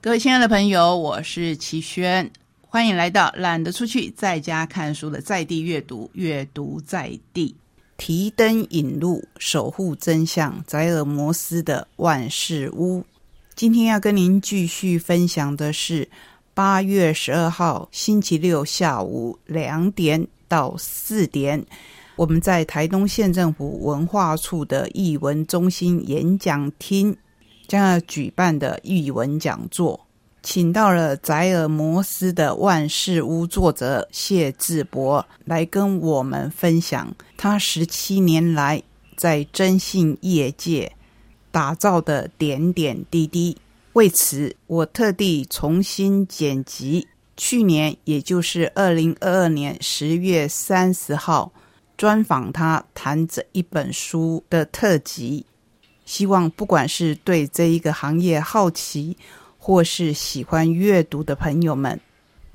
各位亲爱的朋友，我是齐轩，欢迎来到懒得出去，在家看书的在地阅读，阅读在地，提灯引路，守护真相，宰尔摩斯的万事屋。今天要跟您继续分享的是八月十二号星期六下午两点到四点，我们在台东县政府文化处的艺文中心演讲厅。将要举办的译文讲座，请到了宅尔摩斯的《万事屋》作者谢志博来跟我们分享他十七年来在征信业界打造的点点滴滴。为此，我特地重新剪辑去年，也就是二零二二年十月三十号专访他谈这一本书的特辑。希望不管是对这一个行业好奇，或是喜欢阅读的朋友们，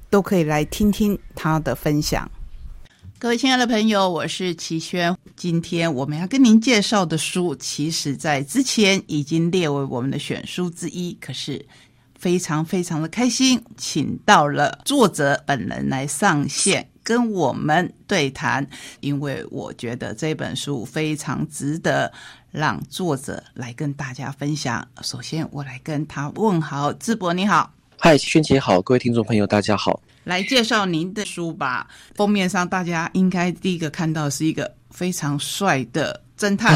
都可以来听听他的分享。各位亲爱的朋友，我是齐轩。今天我们要跟您介绍的书，其实在之前已经列为我们的选书之一。可是非常非常的开心，请到了作者本人来上线跟我们对谈，因为我觉得这本书非常值得。让作者来跟大家分享。首先，我来跟他问好，智博你好，嗨，萱姐好，各位听众朋友大家好。来介绍您的书吧。封面上，大家应该第一个看到是一个非常帅的侦探。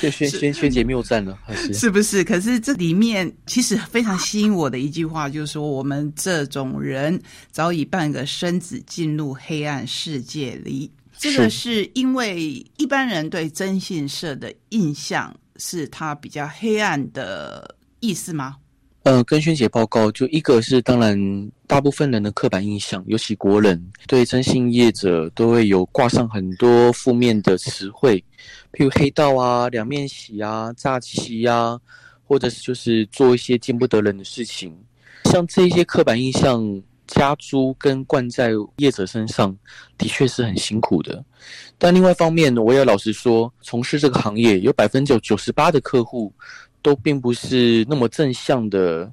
就萱萱萱姐谬赞了，是是不是？可是这里面其实非常吸引我的一句话，就是说我们这种人早已半个身子进入黑暗世界里。这个是因为一般人对征信社的印象是它比较黑暗的意思吗？呃，跟萱姐报告，就一个是当然，大部分人的刻板印象，尤其国人对征信业者都会有挂上很多负面的词汇，譬如黑道啊、两面洗啊、诈欺啊，或者是就是做一些见不得人的事情，像这些刻板印象。加租跟灌在业者身上的确是很辛苦的，但另外一方面，我也老实说，从事这个行业有百分之九十八的客户都并不是那么正向的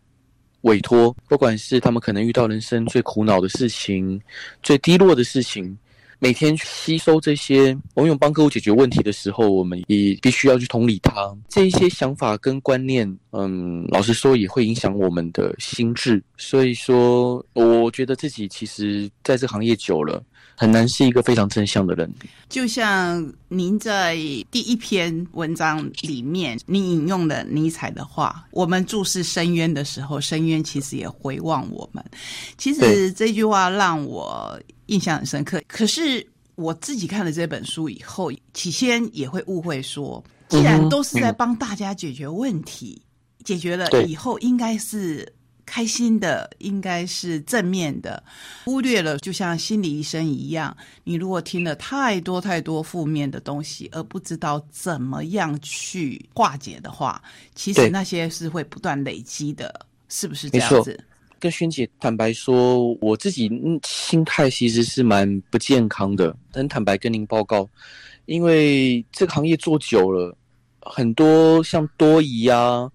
委托，不管是他们可能遇到人生最苦恼的事情、最低落的事情。每天吸收这些，我们帮客户解决问题的时候，我们也必须要去同理他这一些想法跟观念。嗯，老实说，也会影响我们的心智。所以说，我觉得自己其实在这行业久了。很难是一个非常正向的人。就像您在第一篇文章里面，你引用了尼采的话：“我们注视深渊的时候，深渊其实也回望我们。”其实这句话让我印象很深刻。可是我自己看了这本书以后，起先也会误会说，既然都是在帮大家解决问题，解决了以后应该是。开心的应该是正面的，忽略了就像心理医生一样，你如果听了太多太多负面的东西，而不知道怎么样去化解的话，其实那些是会不断累积的，是不是这样子？跟萱姐坦白说，我自己心态其实是蛮不健康的，很坦白跟您报告，因为这个行业做久了，很多像多疑啊。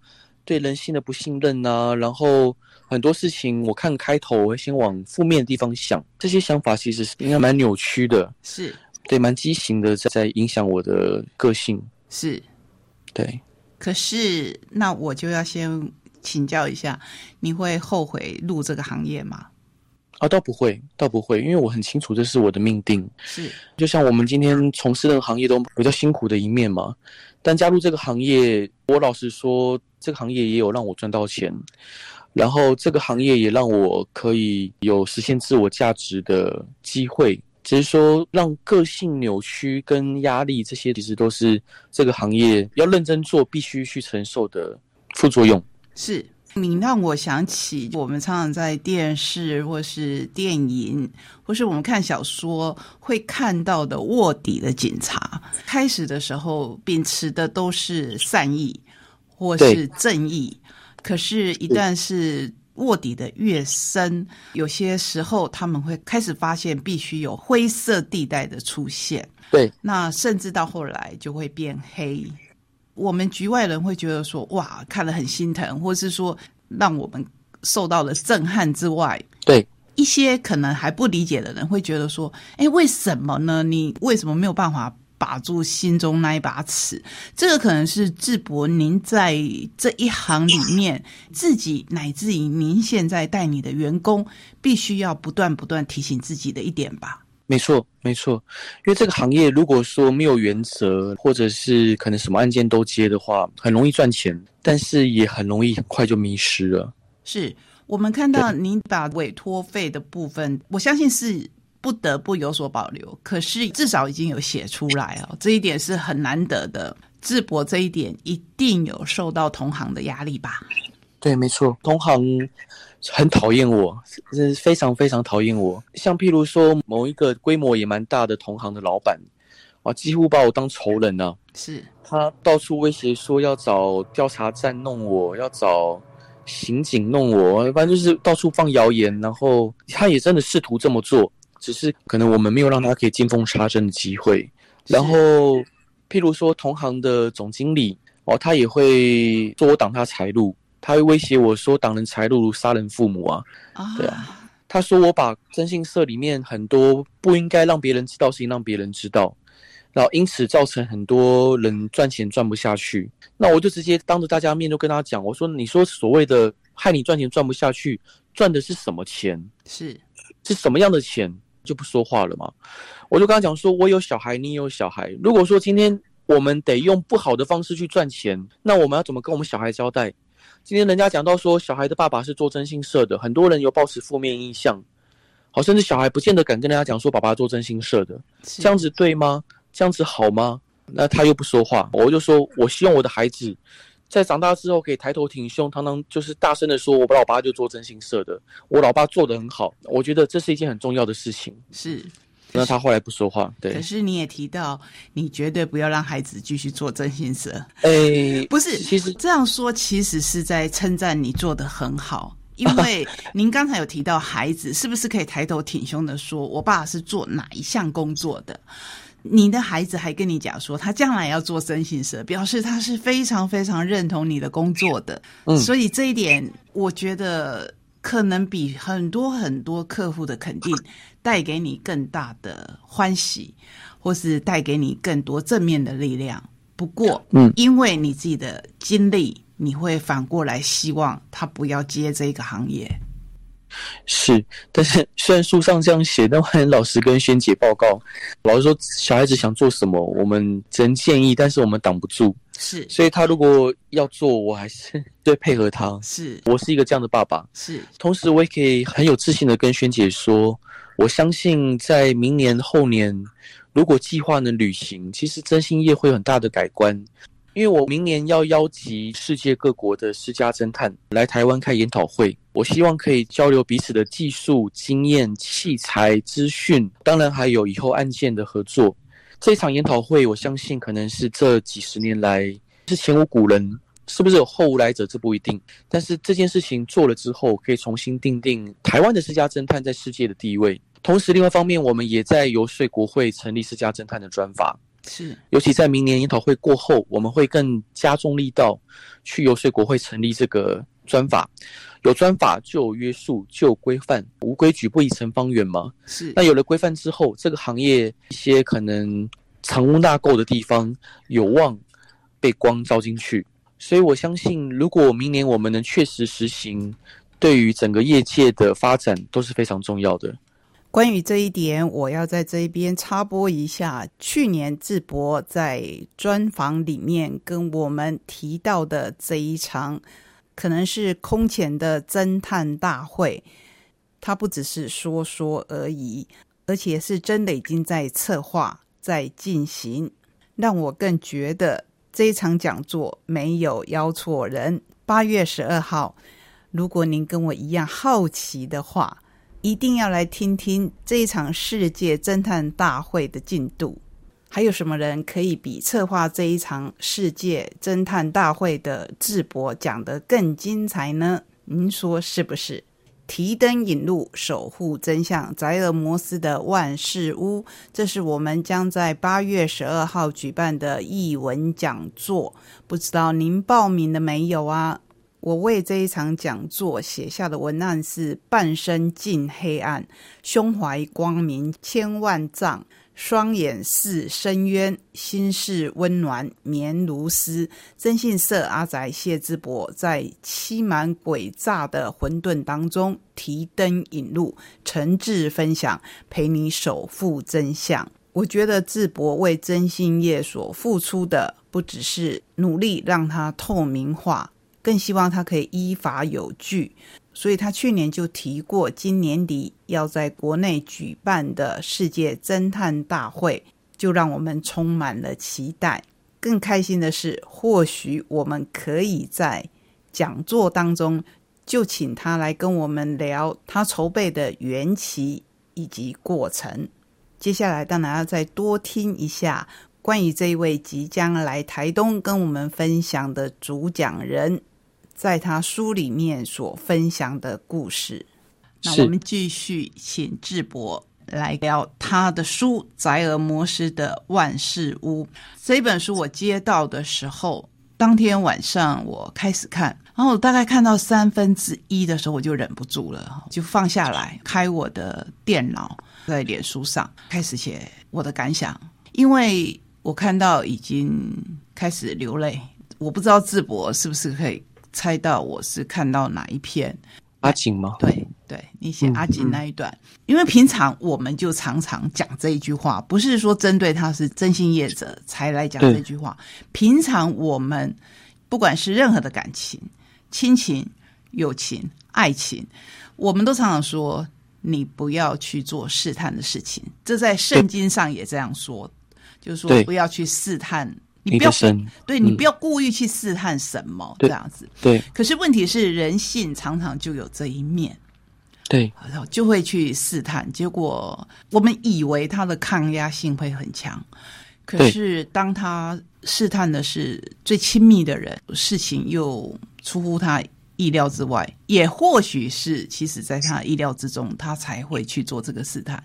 对人性的不信任啊，然后很多事情，我看开头我会先往负面的地方想，这些想法其实是应该蛮扭曲的，是对蛮畸形的，在在影响我的个性，是，对。可是那我就要先请教一下，你会后悔入这个行业吗？啊，倒不会，倒不会，因为我很清楚这是我的命定。是，就像我们今天从事的行业都比较辛苦的一面嘛，但加入这个行业，我老实说。这个行业也有让我赚到钱，然后这个行业也让我可以有实现自我价值的机会。只是说，让个性扭曲跟压力这些，其实都是这个行业要认真做必须去承受的副作用。是你让我想起我们常常在电视或是电影，或是我们看小说会看到的卧底的警察，开始的时候秉持的都是善意。或是正义，可是，一旦是卧底的越深，有些时候他们会开始发现，必须有灰色地带的出现。对，那甚至到后来就会变黑。我们局外人会觉得说，哇，看了很心疼，或是说让我们受到了震撼之外，对一些可能还不理解的人会觉得说，哎，为什么呢？你为什么没有办法？把住心中那一把尺，这个可能是智博您在这一行里面自己乃至于您现在带你的员工，必须要不断不断提醒自己的一点吧。没错，没错，因为这个行业如果说没有原则，或者是可能什么案件都接的话，很容易赚钱，但是也很容易很快就迷失了。是我们看到您把委托费的部分，我相信是。不得不有所保留，可是至少已经有写出来哦，这一点是很难得的。智博这一点一定有受到同行的压力吧？对，没错，同行很讨厌我，是非常非常讨厌我。像譬如说某一个规模也蛮大的同行的老板，啊，几乎把我当仇人呢。是他到处威胁说要找调查站弄我，要找刑警弄我，反正就是到处放谣言。然后他也真的试图这么做。只是可能我们没有让他可以见缝插针的机会，然后譬如说同行的总经理哦，他也会说我挡他财路，他会威胁我说挡人财路如杀人父母啊，对啊，他说我把征信社里面很多不应该让别人知道事情让别人知道，然后因此造成很多人赚钱赚不下去，那我就直接当着大家面就跟他讲，我说你说所谓的害你赚钱赚不下去，赚的是什么钱？是是什么样的钱？就不说话了嘛，我就跟他讲说，我有小孩，你有小孩。如果说今天我们得用不好的方式去赚钱，那我们要怎么跟我们小孩交代？今天人家讲到说，小孩的爸爸是做征信社的，很多人有抱持负面印象，好，甚至小孩不见得敢跟人家讲说，爸爸做征信社的，这样子对吗？这样子好吗？那他又不说话，我就说我希望我的孩子。在长大之后，可以抬头挺胸，堂堂就是大声的说：“我老爸就做征信社的，我老爸做的很好。”我觉得这是一件很重要的事情。是，那他后来不说话。对。可是你也提到，你绝对不要让孩子继续做真心社。哎，不是，其实这样说其实是在称赞你做的很好，因为您刚才有提到孩子是不是可以抬头挺胸的说：“我爸是做哪一项工作的？”你的孩子还跟你讲说，他将来要做征信社，表示他是非常非常认同你的工作的。嗯，所以这一点，我觉得可能比很多很多客户的肯定带给你更大的欢喜，或是带给你更多正面的力量。不过，嗯，因为你自己的经历，你会反过来希望他不要接这个行业。是，但是虽然书上这样写，但我很老实跟萱姐报告，老实说小孩子想做什么，我们只能建议，但是我们挡不住。是，所以他如果要做，我还是 最配合他。是我是一个这样的爸爸。是，同时我也可以很有自信的跟萱姐说，我相信在明年后年，如果计划能履行，其实真心业会有很大的改观。因为我明年要邀集世界各国的私家侦探来台湾开研讨会，我希望可以交流彼此的技术经验、器材资讯，当然还有以后案件的合作。这场研讨会，我相信可能是这几十年来是前无古人，是不是有后无来者？这不一定。但是这件事情做了之后，可以重新定定台湾的私家侦探在世界的地位。同时，另外一方面，我们也在游说国会成立私家侦探的专法。是，尤其在明年研讨会过后，我们会更加重力道去游说国会成立这个专法。有专法就有约束，就有规范，无规矩不以成方圆嘛。是，那有了规范之后，这个行业一些可能藏污纳垢的地方，有望被光照进去。所以我相信，如果明年我们能确实实行，对于整个业界的发展都是非常重要的。关于这一点，我要在这一边插播一下。去年智博在专访里面跟我们提到的这一场，可能是空前的侦探大会，它不只是说说而已，而且是真的已经在策划、在进行，让我更觉得这一场讲座没有邀错人。八月十二号，如果您跟我一样好奇的话。一定要来听听这一场世界侦探大会的进度，还有什么人可以比策划这一场世界侦探大会的智博讲得更精彩呢？您说是不是？提灯引路，守护真相。宅尔摩斯的万事屋，这是我们将在八月十二号举办的译文讲座。不知道您报名了没有啊？我为这一场讲座写下的文案是：半生尽黑暗，胸怀光明千万丈。双眼似深渊，心事温暖绵如丝。征信社阿宅谢之博在欺瞒诡诈的混沌当中提灯引路，诚挚分享，陪你守护真相。我觉得智博为真心业所付出的，不只是努力让它透明化，更希望他可以依法有据。所以他去年就提过，今年底要在国内举办的世界侦探大会，就让我们充满了期待。更开心的是，或许我们可以在讲座当中就请他来跟我们聊他筹备的缘起以及过程。接下来当然要再多听一下关于这一位即将来台东跟我们分享的主讲人。在他书里面所分享的故事，那我们继续请智博来聊他的书《宅尔摩斯的万事屋》这本书。我接到的时候，当天晚上我开始看，然后我大概看到三分之一的时候，我就忍不住了，就放下来，开我的电脑，在脸书上开始写我的感想，因为我看到已经开始流泪。我不知道智博是不是可以。猜到我是看到哪一篇阿锦吗？对对，你写阿锦那一段，因为平常我们就常常讲这一句话，不是说针对他是真心业者才来讲这句话。平常我们不管是任何的感情、亲情、友情、爱情，我们都常常说你不要去做试探的事情。这在圣经上也这样说，就是说不要去试探。你不要对你不要故意去试探什么这样子。对，可是问题是人性常常就有这一面，对，然后就会去试探。结果我们以为他的抗压性会很强，可是当他试探的是最亲密的人，事情又出乎他意料之外，也或许是其实在他意料之中，他才会去做这个试探。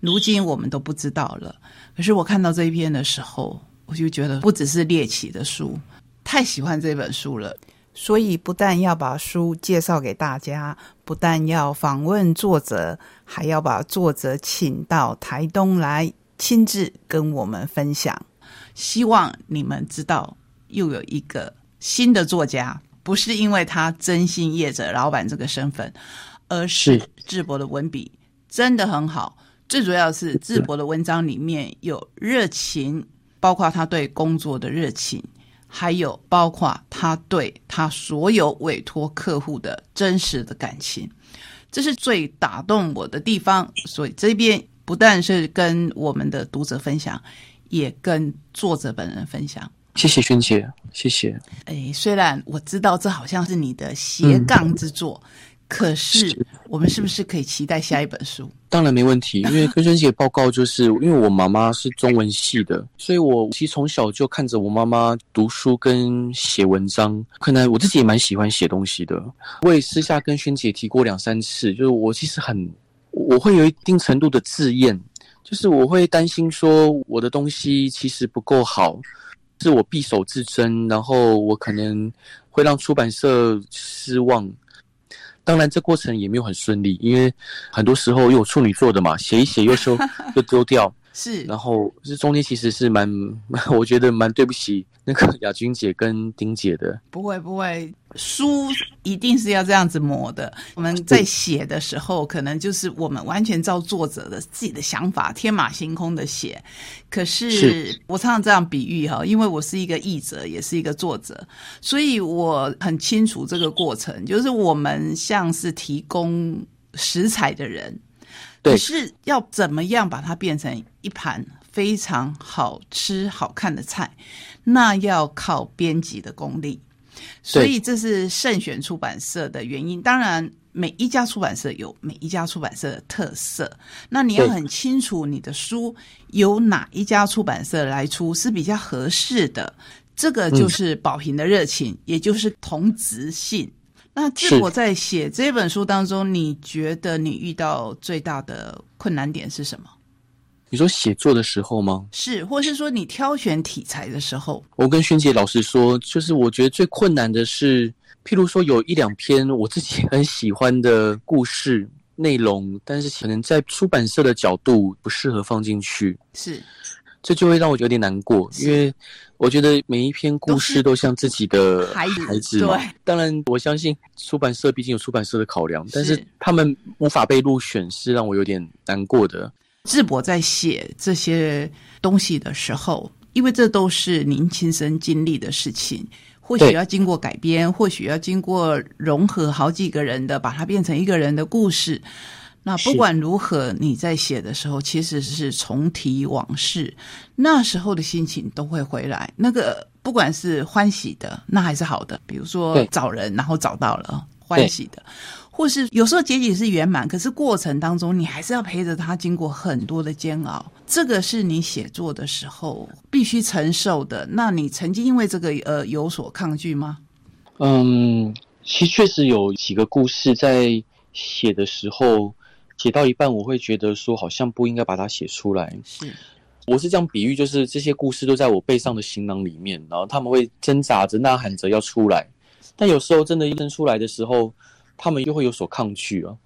如今我们都不知道了。可是我看到这一篇的时候。我就觉得不只是猎奇的书，太喜欢这本书了，所以不但要把书介绍给大家，不但要访问作者，还要把作者请到台东来亲自跟我们分享。希望你们知道，又有一个新的作家，不是因为他真心业者老板这个身份，而是智博的文笔真的很好，最主要是智博的文章里面有热情。包括他对工作的热情，还有包括他对他所有委托客户的真实的感情，这是最打动我的地方。所以这边不但是跟我们的读者分享，也跟作者本人分享。谢谢萱姐，谢谢。哎，虽然我知道这好像是你的斜杠之作。可是，我们是不是可以期待下一本书？当然没问题，因为 跟萱姐报告，就是因为我妈妈是中文系的，所以我其实从小就看着我妈妈读书跟写文章。可能我自己也蛮喜欢写东西的。我也私下跟萱姐提过两三次，就是我其实很，我会有一定程度的自厌，就是我会担心说我的东西其实不够好，是我匕首自珍，然后我可能会让出版社失望。当然，这过程也没有很顺利，因为很多时候有处女座的嘛，写一写又收 又丢掉。是，然后这中间其实是蛮，我觉得蛮对不起那个雅君姐跟丁姐的。不会不会，书一定是要这样子磨的。我们在写的时候，可能就是我们完全照作者的自己的想法，天马行空的写。可是我常常这样比喻哈，因为我是一个译者，也是一个作者，所以我很清楚这个过程，就是我们像是提供食材的人。可是要怎么样把它变成一盘非常好吃、好看的菜，那要靠编辑的功力。所以这是慎选出版社的原因。当然，每一家出版社有每一家出版社的特色。那你要很清楚你的书由哪一家出版社来出是比较合适的。这个就是宝平的热情，也就是同质性。那智博在写这本书当中，你觉得你遇到最大的困难点是什么？你说写作的时候吗？是，或是说你挑选题材的时候？我跟萱姐老师说，就是我觉得最困难的是，譬如说有一两篇我自己 很喜欢的故事内容，但是可能在出版社的角度不适合放进去。是。这就会让我有点难过，因为我觉得每一篇故事都像自己的孩子对。当然，我相信出版社毕竟有出版社的考量，但是他们无法被入选，是让我有点难过的。智博在写这些东西的时候，因为这都是您亲身经历的事情，或许要经过改编，或许要经过融合好几个人的，把它变成一个人的故事。那不管如何，你在写的时候其实是重提往事，那时候的心情都会回来。那个不管是欢喜的，那还是好的，比如说找人，然后找到了欢喜的，或是有时候结局是圆满，可是过程当中你还是要陪着他经过很多的煎熬。这个是你写作的时候必须承受的。那你曾经因为这个呃有所抗拒吗？嗯，其实确实有几个故事在写的时候。写到一半，我会觉得说好像不应该把它写出来。是，我是这样比喻，就是这些故事都在我背上的行囊里面，然后他们会挣扎着、呐喊着要出来，但有时候真的扔出来的时候，他们又会有所抗拒啊。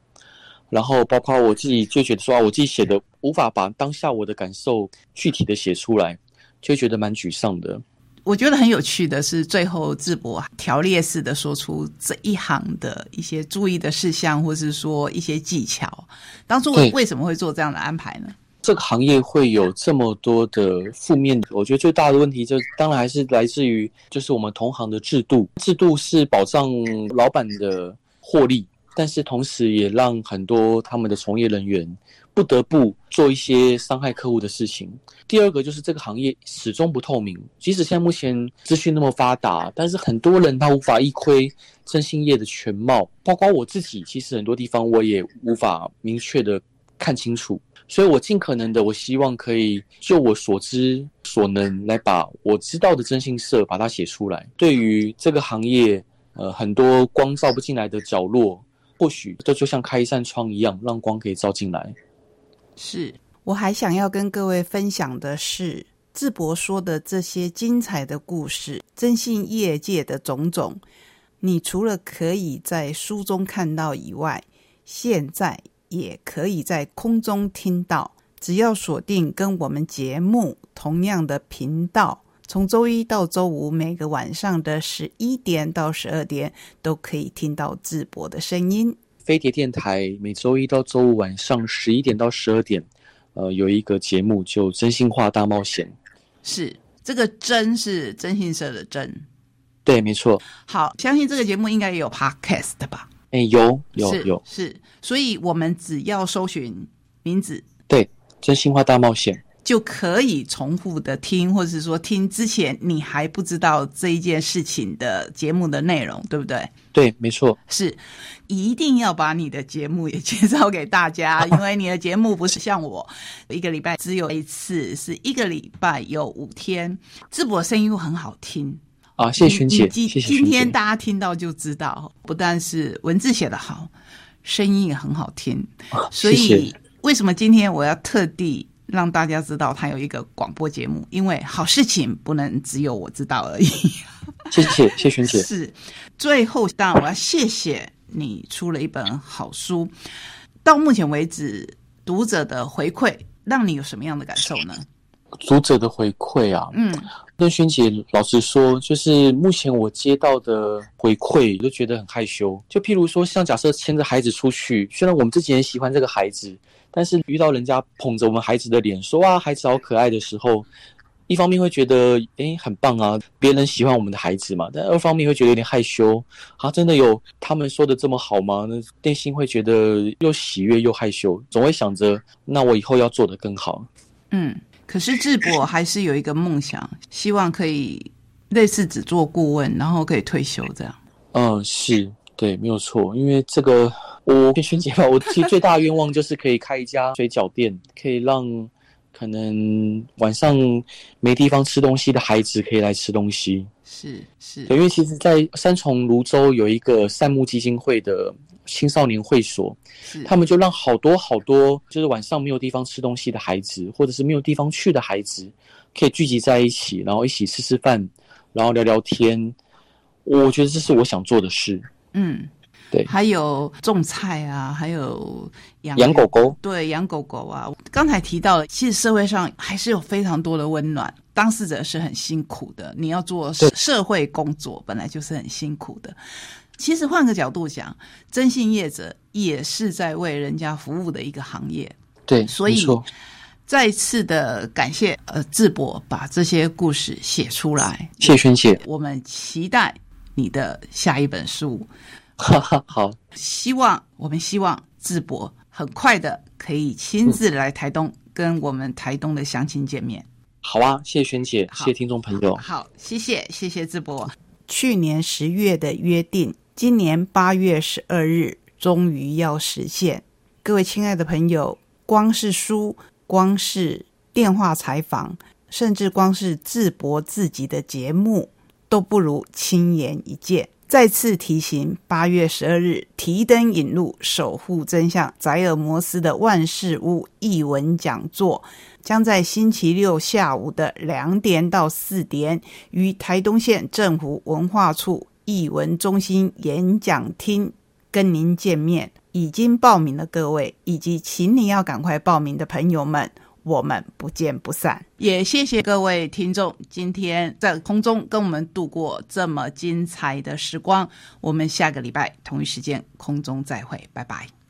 然后包括我自己就觉得说，我自己写的无法把当下我的感受具体的写出来，就觉得蛮沮丧的。我觉得很有趣的是，最后智博条列式的说出这一行的一些注意的事项，或是说一些技巧。当初为什么会做这样的安排呢？这个行业会有这么多的负面，我觉得最大的问题就当然还是来自于就是我们同行的制度，制度是保障老板的获利，但是同时也让很多他们的从业人员。不得不做一些伤害客户的事情。第二个就是这个行业始终不透明，即使现在目前资讯那么发达，但是很多人他无法一窥征信业的全貌，包括我自己，其实很多地方我也无法明确的看清楚。所以我尽可能的，我希望可以就我所知所能来把我知道的征信社把它写出来。对于这个行业，呃，很多光照不进来的角落，或许这就像开一扇窗一样，让光可以照进来。是，我还想要跟各位分享的是，智博说的这些精彩的故事，征信业界的种种，你除了可以在书中看到以外，现在也可以在空中听到。只要锁定跟我们节目同样的频道，从周一到周五每个晚上的十一点到十二点，都可以听到智博的声音。飞碟电台每周一到周五晚上十一点到十二点，呃，有一个节目就真心话大冒险。是这个“真”是真心社的“真”，对，没错。好，相信这个节目应该也有 podcast 吧？哎，有有有，是。所以我们只要搜寻名字，对，真心话大冒险。就可以重复的听，或者是说听之前你还不知道这一件事情的节目的内容，对不对？对，没错，是一定要把你的节目也介绍给大家，因为你的节目不是像我一个礼拜只有一次，是一个礼拜有五天。智博声音又很好听啊，谢谢姐，今今天大家听到就知道，不但是文字写得好，声音也很好听。所以为什么今天我要特地？让大家知道他有一个广播节目，因为好事情不能只有我知道而已。谢谢谢璇姐。是，最后当然我要谢谢你出了一本好书。到目前为止，读者的回馈让你有什么样的感受呢？读者的回馈啊，嗯，那萱姐老实说，就是目前我接到的回馈，都觉得很害羞。就譬如说，像假设牵着孩子出去，虽然我们自己很喜欢这个孩子。但是遇到人家捧着我们孩子的脸说哇孩子好可爱的时候，一方面会觉得诶很棒啊，别人喜欢我们的孩子嘛。但二方面会觉得有点害羞啊，真的有他们说的这么好吗？那内心会觉得又喜悦又害羞，总会想着那我以后要做得更好。嗯，可是智博还是有一个梦想，希望可以类似只做顾问，然后可以退休这样。嗯，是对，没有错，因为这个。我跟萱姐吧，我 其实最大的愿望就是可以开一家水饺店，可以让可能晚上没地方吃东西的孩子可以来吃东西。是是，对，因为其实，在三重泸州有一个善牧基金会的青少年会所，是他们就让好多好多就是晚上没有地方吃东西的孩子，或者是没有地方去的孩子，可以聚集在一起，然后一起吃吃饭，然后聊聊天。我觉得这是我想做的事。嗯，对还有种菜啊，还有养养狗狗，对，养狗狗啊。刚才提到了，其实社会上还是有非常多的温暖，当事者是很辛苦的。你要做社会工作，本来就是很辛苦的。其实换个角度讲，征信业者也是在为人家服务的一个行业。对，所以再次的感谢呃智博把这些故事写出来，谢轩姐，我们期待你的下一本书。哈哈，好，希望我们希望智博很快的可以亲自来台东，跟我们台东的乡亲见面。好啊，谢谢轩姐，谢谢听众朋友。好，谢谢谢谢智博。去年十月的约定，今年八月十二日终于要实现。各位亲爱的朋友，光是书，光是电话采访，甚至光是智博自己的节目，都不如亲眼一见。再次提醒，八月十二日提灯引路，守护真相，宰尔摩斯的万事屋译文讲座，将在星期六下午的两点到四点，于台东县政府文化处译文中心演讲厅跟您见面。已经报名的各位，以及请你要赶快报名的朋友们，我们不见不散。也谢谢各位听众今天在空中跟我们度过这么精彩的时光。我们下个礼拜同一时间空中再会，拜拜。